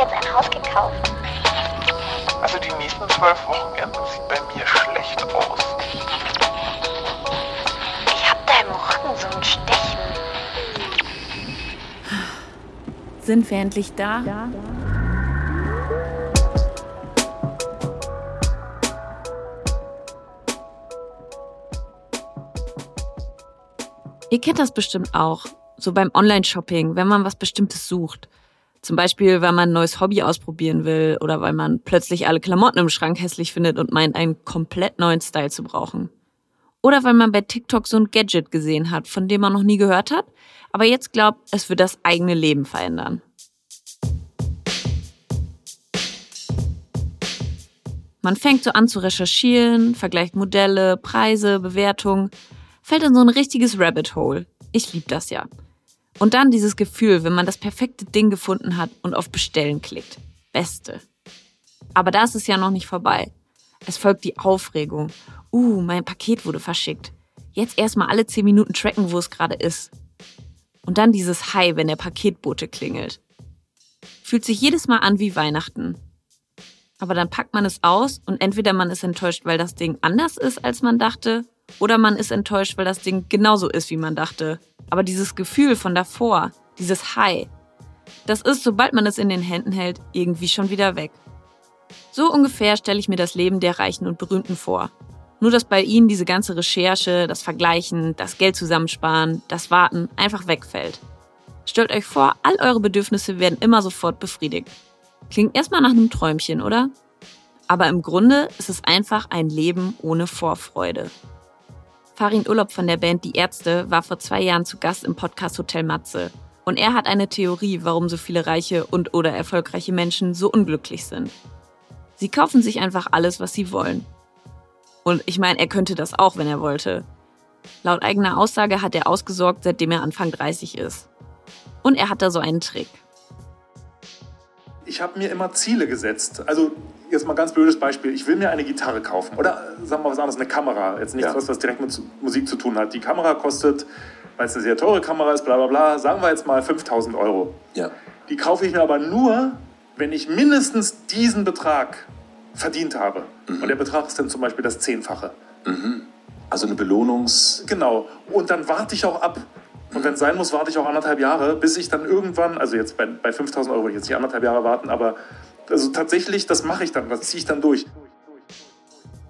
jetzt ein Haus gekauft. Also die nächsten zwölf Wochenenden sieht bei mir schlecht aus. Ich hab da im Rücken so ein Stechen. Sind wir endlich da? Ja. Ihr kennt das bestimmt auch. So beim Online-Shopping, wenn man was Bestimmtes sucht. Zum Beispiel, weil man ein neues Hobby ausprobieren will oder weil man plötzlich alle Klamotten im Schrank hässlich findet und meint, einen komplett neuen Style zu brauchen. Oder weil man bei TikTok so ein Gadget gesehen hat, von dem man noch nie gehört hat, aber jetzt glaubt, es wird das eigene Leben verändern. Man fängt so an zu recherchieren, vergleicht Modelle, Preise, Bewertungen fällt in so ein richtiges Rabbit Hole. Ich liebe das ja. Und dann dieses Gefühl, wenn man das perfekte Ding gefunden hat und auf Bestellen klickt. Beste. Aber da ist es ja noch nicht vorbei. Es folgt die Aufregung. Uh, mein Paket wurde verschickt. Jetzt erstmal alle 10 Minuten tracken, wo es gerade ist. Und dann dieses Hi, wenn der Paketbote klingelt. Fühlt sich jedes Mal an wie Weihnachten. Aber dann packt man es aus und entweder man ist enttäuscht, weil das Ding anders ist, als man dachte, oder man ist enttäuscht, weil das Ding genauso ist, wie man dachte. Aber dieses Gefühl von davor, dieses High, das ist, sobald man es in den Händen hält, irgendwie schon wieder weg. So ungefähr stelle ich mir das Leben der Reichen und Berühmten vor. Nur dass bei ihnen diese ganze Recherche, das Vergleichen, das Geld zusammensparen, das Warten einfach wegfällt. Stellt euch vor, all eure Bedürfnisse werden immer sofort befriedigt. Klingt erstmal nach einem Träumchen, oder? Aber im Grunde ist es einfach ein Leben ohne Vorfreude. Farin Urlaub von der Band Die Ärzte war vor zwei Jahren zu Gast im Podcast Hotel Matze. Und er hat eine Theorie, warum so viele reiche und oder erfolgreiche Menschen so unglücklich sind. Sie kaufen sich einfach alles, was sie wollen. Und ich meine, er könnte das auch, wenn er wollte. Laut eigener Aussage hat er ausgesorgt, seitdem er Anfang 30 ist. Und er hat da so einen Trick. Ich habe mir immer Ziele gesetzt. Also jetzt mal ein ganz blödes Beispiel. Ich will mir eine Gitarre kaufen oder sagen wir mal was anderes, eine Kamera. Jetzt nichts, ja. was, was direkt mit Musik zu tun hat. Die Kamera kostet, weil es eine sehr teure Kamera ist, bla bla bla, sagen wir jetzt mal 5000 Euro. Ja. Die kaufe ich mir aber nur, wenn ich mindestens diesen Betrag verdient habe. Mhm. Und der Betrag ist dann zum Beispiel das Zehnfache. Mhm. Also eine Belohnungs... Genau. Und dann warte ich auch ab. Und wenn es sein muss, warte ich auch anderthalb Jahre, bis ich dann irgendwann, also jetzt bei, bei 5000 Euro würde ich jetzt nicht anderthalb Jahre warten, aber also tatsächlich, das mache ich dann, das ziehe ich dann durch.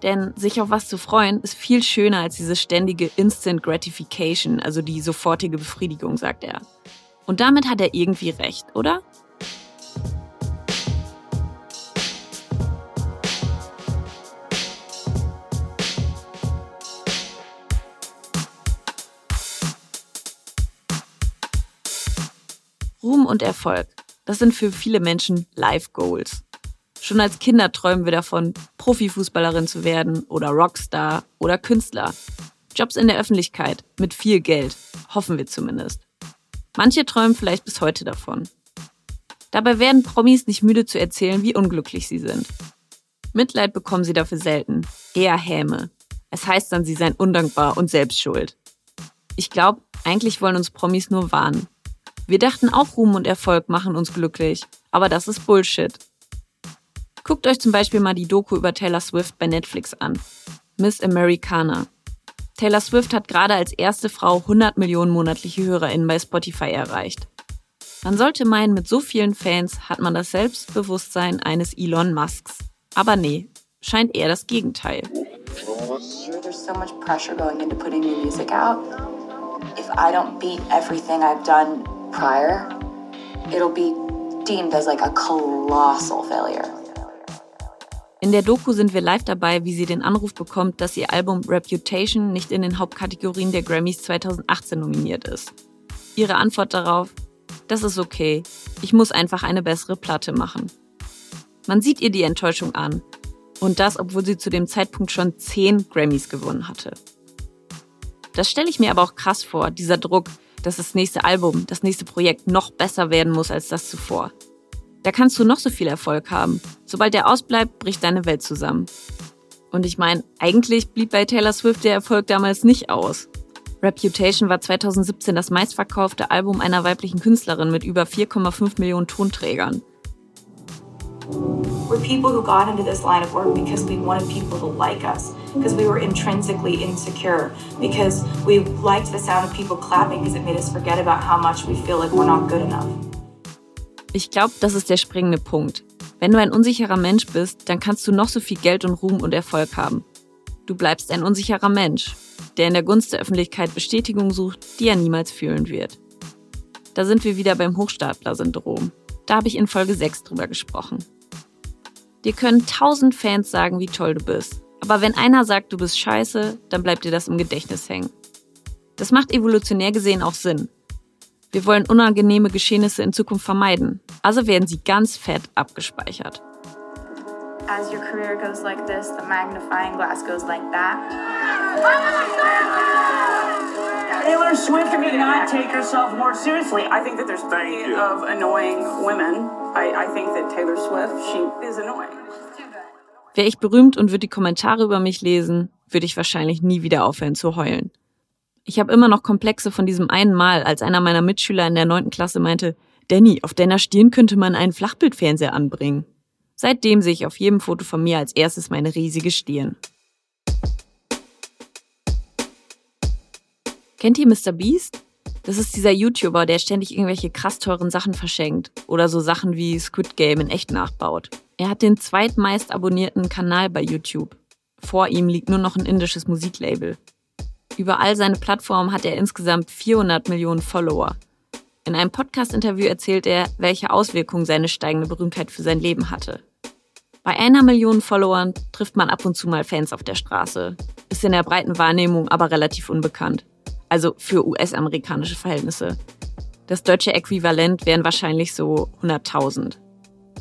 Denn sich auf was zu freuen, ist viel schöner als diese ständige Instant Gratification, also die sofortige Befriedigung, sagt er. Und damit hat er irgendwie recht, oder? Ruhm und Erfolg. Das sind für viele Menschen Life Goals. Schon als Kinder träumen wir davon, Profifußballerin zu werden oder Rockstar oder Künstler. Jobs in der Öffentlichkeit mit viel Geld, hoffen wir zumindest. Manche träumen vielleicht bis heute davon. Dabei werden Promis nicht müde zu erzählen, wie unglücklich sie sind. Mitleid bekommen sie dafür selten, eher Häme. Es heißt dann, sie seien undankbar und selbst schuld. Ich glaube, eigentlich wollen uns Promis nur warnen. Wir dachten auch Ruhm und Erfolg machen uns glücklich, aber das ist Bullshit. Guckt euch zum Beispiel mal die Doku über Taylor Swift bei Netflix an. Miss Americana. Taylor Swift hat gerade als erste Frau 100 Millionen monatliche HörerInnen bei Spotify erreicht. Man sollte meinen, mit so vielen Fans hat man das Selbstbewusstsein eines Elon Musks. Aber nee, scheint eher das Gegenteil. If I don't beat everything I've done prior, it'll be deemed as like a colossal failure. In der Doku sind wir live dabei, wie sie den Anruf bekommt, dass ihr Album Reputation nicht in den Hauptkategorien der Grammys 2018 nominiert ist. Ihre Antwort darauf, das ist okay, ich muss einfach eine bessere Platte machen. Man sieht ihr die Enttäuschung an. Und das, obwohl sie zu dem Zeitpunkt schon zehn Grammys gewonnen hatte. Das stelle ich mir aber auch krass vor, dieser Druck, dass das nächste Album, das nächste Projekt noch besser werden muss als das zuvor. Da kannst du noch so viel Erfolg haben. Sobald der ausbleibt, bricht deine Welt zusammen. Und ich meine, eigentlich blieb bei Taylor Swift der Erfolg damals nicht aus. Reputation war 2017 das meistverkaufte Album einer weiblichen Künstlerin mit über 4,5 Millionen Tonträgern. We're people who got into this line of work because we wanted people to like us, because we were intrinsically insecure, because we liked the sound of people clapping because it made us forget about how much we feel like we're not good enough. Ich glaube, das ist der springende Punkt. Wenn du ein unsicherer Mensch bist, dann kannst du noch so viel Geld und Ruhm und Erfolg haben. Du bleibst ein unsicherer Mensch, der in der Gunst der Öffentlichkeit Bestätigung sucht, die er niemals fühlen wird. Da sind wir wieder beim Hochstapler-Syndrom. Da habe ich in Folge 6 drüber gesprochen. Dir können tausend Fans sagen, wie toll du bist. Aber wenn einer sagt, du bist scheiße, dann bleibt dir das im Gedächtnis hängen. Das macht evolutionär gesehen auch Sinn. Wir wollen unangenehme Geschehnisse in Zukunft vermeiden. Also werden sie ganz fett abgespeichert. As your career goes like this, the magnifying glass goes like that. Taylor Swift did not take herself more seriously. I think that there's plenty of annoying women. I, I think that Taylor Swift, she is annoying. Wäre ich berühmt und würde die Kommentare über mich lesen, würde ich wahrscheinlich nie wieder aufhören zu heulen. Ich habe immer noch Komplexe von diesem einen Mal, als einer meiner Mitschüler in der neunten Klasse meinte, Danny, auf deiner Stirn könnte man einen Flachbildfernseher anbringen. Seitdem sehe ich auf jedem Foto von mir als erstes meine riesige Stirn. Kennt ihr Mr. Beast? Das ist dieser YouTuber, der ständig irgendwelche krass teuren Sachen verschenkt oder so Sachen wie Squid Game in echt nachbaut. Er hat den zweitmeist abonnierten Kanal bei YouTube. Vor ihm liegt nur noch ein indisches Musiklabel. Über all seine Plattformen hat er insgesamt 400 Millionen Follower. In einem Podcast-Interview erzählt er, welche Auswirkungen seine steigende Berühmtheit für sein Leben hatte. Bei einer Million Followern trifft man ab und zu mal Fans auf der Straße, ist in der breiten Wahrnehmung aber relativ unbekannt also für US-amerikanische Verhältnisse. Das deutsche Äquivalent wären wahrscheinlich so 100.000.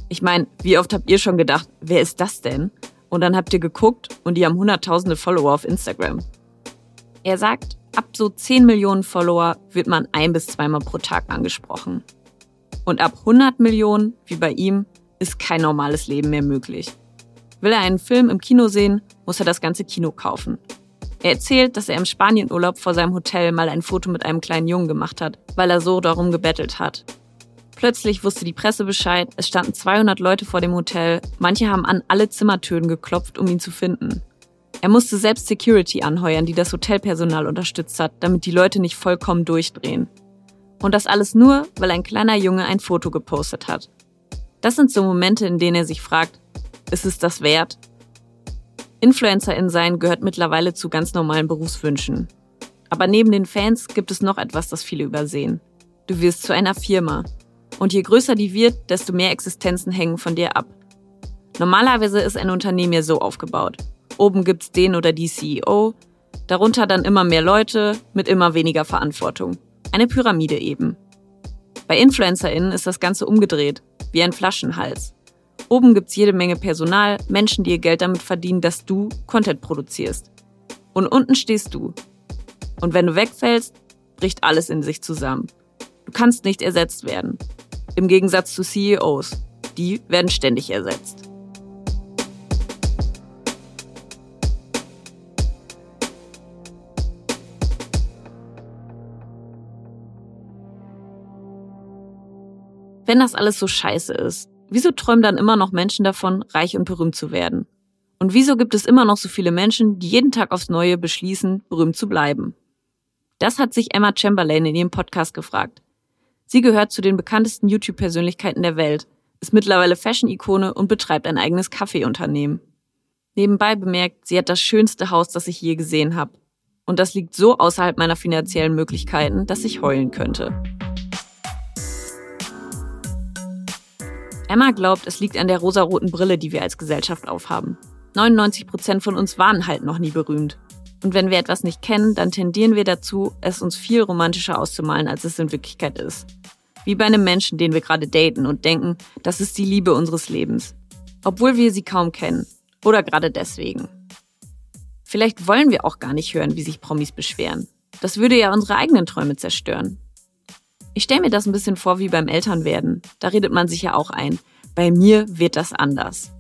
Ich meine, wie oft habt ihr schon gedacht, wer ist das denn? Und dann habt ihr geguckt und die haben hunderttausende Follower auf Instagram. Er sagt, ab so 10 Millionen Follower wird man ein bis zweimal pro Tag angesprochen. Und ab 100 Millionen, wie bei ihm, ist kein normales Leben mehr möglich. Will er einen Film im Kino sehen, muss er das ganze Kino kaufen. Er erzählt, dass er im Spanienurlaub vor seinem Hotel mal ein Foto mit einem kleinen Jungen gemacht hat, weil er so darum gebettelt hat. Plötzlich wusste die Presse Bescheid, es standen 200 Leute vor dem Hotel, manche haben an alle Zimmertüren geklopft, um ihn zu finden. Er musste selbst Security anheuern, die das Hotelpersonal unterstützt hat, damit die Leute nicht vollkommen durchdrehen. Und das alles nur, weil ein kleiner Junge ein Foto gepostet hat. Das sind so Momente, in denen er sich fragt, ist es das wert? Influencerin sein gehört mittlerweile zu ganz normalen Berufswünschen. Aber neben den Fans gibt es noch etwas, das viele übersehen. Du wirst zu einer Firma. Und je größer die wird, desto mehr Existenzen hängen von dir ab. Normalerweise ist ein Unternehmen ja so aufgebaut. Oben gibt's den oder die CEO, darunter dann immer mehr Leute mit immer weniger Verantwortung. Eine Pyramide eben. Bei InfluencerInnen ist das Ganze umgedreht, wie ein Flaschenhals. Oben gibt's jede Menge Personal, Menschen, die ihr Geld damit verdienen, dass du Content produzierst. Und unten stehst du. Und wenn du wegfällst, bricht alles in sich zusammen. Du kannst nicht ersetzt werden. Im Gegensatz zu CEOs. Die werden ständig ersetzt. Wenn das alles so scheiße ist, Wieso träumen dann immer noch Menschen davon, reich und berühmt zu werden? Und wieso gibt es immer noch so viele Menschen, die jeden Tag aufs Neue beschließen, berühmt zu bleiben? Das hat sich Emma Chamberlain in ihrem Podcast gefragt. Sie gehört zu den bekanntesten YouTube-Persönlichkeiten der Welt, ist mittlerweile Fashion-Ikone und betreibt ein eigenes Kaffeeunternehmen. Nebenbei bemerkt, sie hat das schönste Haus, das ich je gesehen habe. Und das liegt so außerhalb meiner finanziellen Möglichkeiten, dass ich heulen könnte. Emma glaubt, es liegt an der rosaroten Brille, die wir als Gesellschaft aufhaben. 99 Prozent von uns waren halt noch nie berühmt. Und wenn wir etwas nicht kennen, dann tendieren wir dazu, es uns viel romantischer auszumalen, als es in Wirklichkeit ist. Wie bei einem Menschen, den wir gerade daten und denken, das ist die Liebe unseres Lebens. Obwohl wir sie kaum kennen. Oder gerade deswegen. Vielleicht wollen wir auch gar nicht hören, wie sich Promis beschweren. Das würde ja unsere eigenen Träume zerstören. Ich stelle mir das ein bisschen vor wie beim Elternwerden. Da redet man sich ja auch ein. Bei mir wird das anders.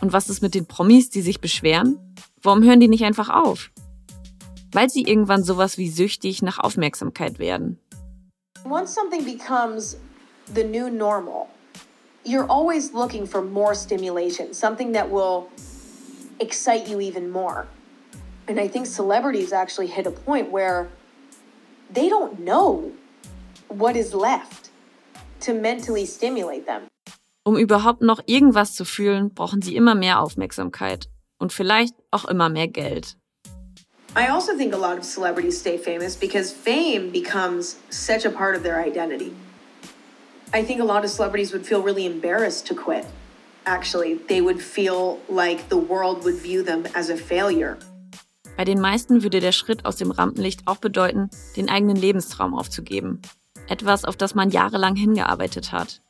Und was ist mit den Promis, die sich beschweren? Warum hören die nicht einfach auf? Weil sie irgendwann sowas wie süchtig nach Aufmerksamkeit werden. Once something becomes the new normal, you're always looking for more stimulation, something that will excite you even more. And I think celebrities actually hit a point where they don't know what is left to mentally stimulate them. Um überhaupt noch irgendwas zu fühlen, brauchen sie immer mehr Aufmerksamkeit und vielleicht auch immer mehr Geld. I also think a lot of celebrities stay famous because fame becomes such a part of their identity. I think a lot of celebrities would feel really embarrassed to quit. Actually, they would feel like the world would view them as a failure. Bei den meisten würde der Schritt aus dem Rampenlicht auch bedeuten, den eigenen Lebenstraum aufzugeben. Etwas, auf das man jahrelang hingearbeitet hat.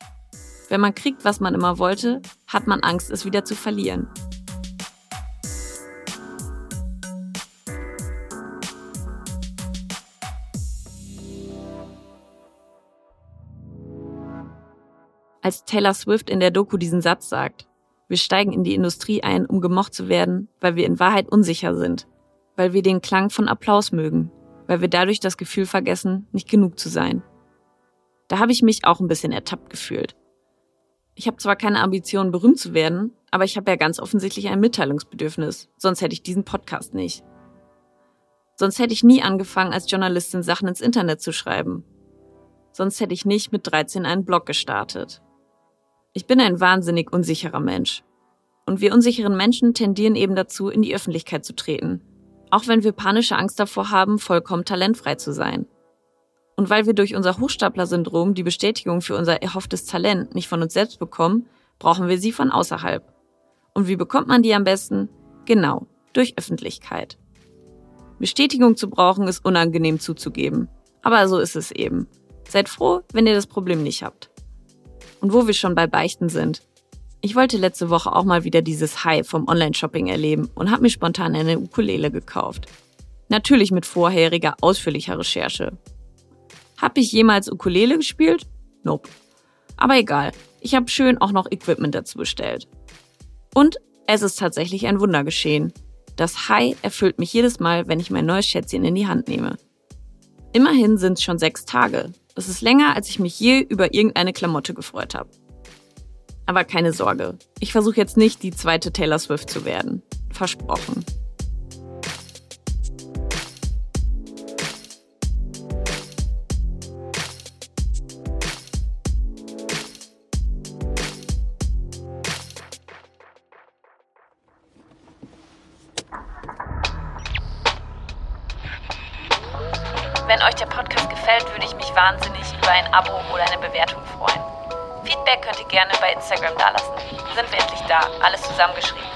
Wenn man kriegt, was man immer wollte, hat man Angst, es wieder zu verlieren. Als Taylor Swift in der Doku diesen Satz sagt, wir steigen in die Industrie ein, um gemocht zu werden, weil wir in Wahrheit unsicher sind, weil wir den Klang von Applaus mögen, weil wir dadurch das Gefühl vergessen, nicht genug zu sein. Da habe ich mich auch ein bisschen ertappt gefühlt. Ich habe zwar keine Ambition, berühmt zu werden, aber ich habe ja ganz offensichtlich ein Mitteilungsbedürfnis, sonst hätte ich diesen Podcast nicht. Sonst hätte ich nie angefangen, als Journalistin Sachen ins Internet zu schreiben. Sonst hätte ich nicht mit 13 einen Blog gestartet. Ich bin ein wahnsinnig unsicherer Mensch. Und wir unsicheren Menschen tendieren eben dazu, in die Öffentlichkeit zu treten. Auch wenn wir panische Angst davor haben, vollkommen talentfrei zu sein. Und weil wir durch unser Hochstapler-Syndrom die Bestätigung für unser erhofftes Talent nicht von uns selbst bekommen, brauchen wir sie von außerhalb. Und wie bekommt man die am besten? Genau, durch Öffentlichkeit. Bestätigung zu brauchen ist unangenehm zuzugeben. Aber so ist es eben. Seid froh, wenn ihr das Problem nicht habt. Und wo wir schon bei Beichten sind. Ich wollte letzte Woche auch mal wieder dieses High vom Online-Shopping erleben und habe mir spontan eine Ukulele gekauft. Natürlich mit vorheriger ausführlicher Recherche. Hab ich jemals Ukulele gespielt? Nope. Aber egal, ich habe schön auch noch Equipment dazu bestellt. Und es ist tatsächlich ein Wunder geschehen. Das High erfüllt mich jedes Mal, wenn ich mein neues Schätzchen in die Hand nehme. Immerhin sind es schon sechs Tage, das ist länger, als ich mich je über irgendeine Klamotte gefreut habe. Aber keine Sorge, ich versuche jetzt nicht die zweite Taylor Swift zu werden. Versprochen. Wenn euch der Podcast gefällt, würde ich mich wahnsinnig über ein Abo oder eine Bewertung freuen. Feedback könnt ihr gerne bei Instagram dalassen. Sind wir endlich da, alles zusammengeschrieben.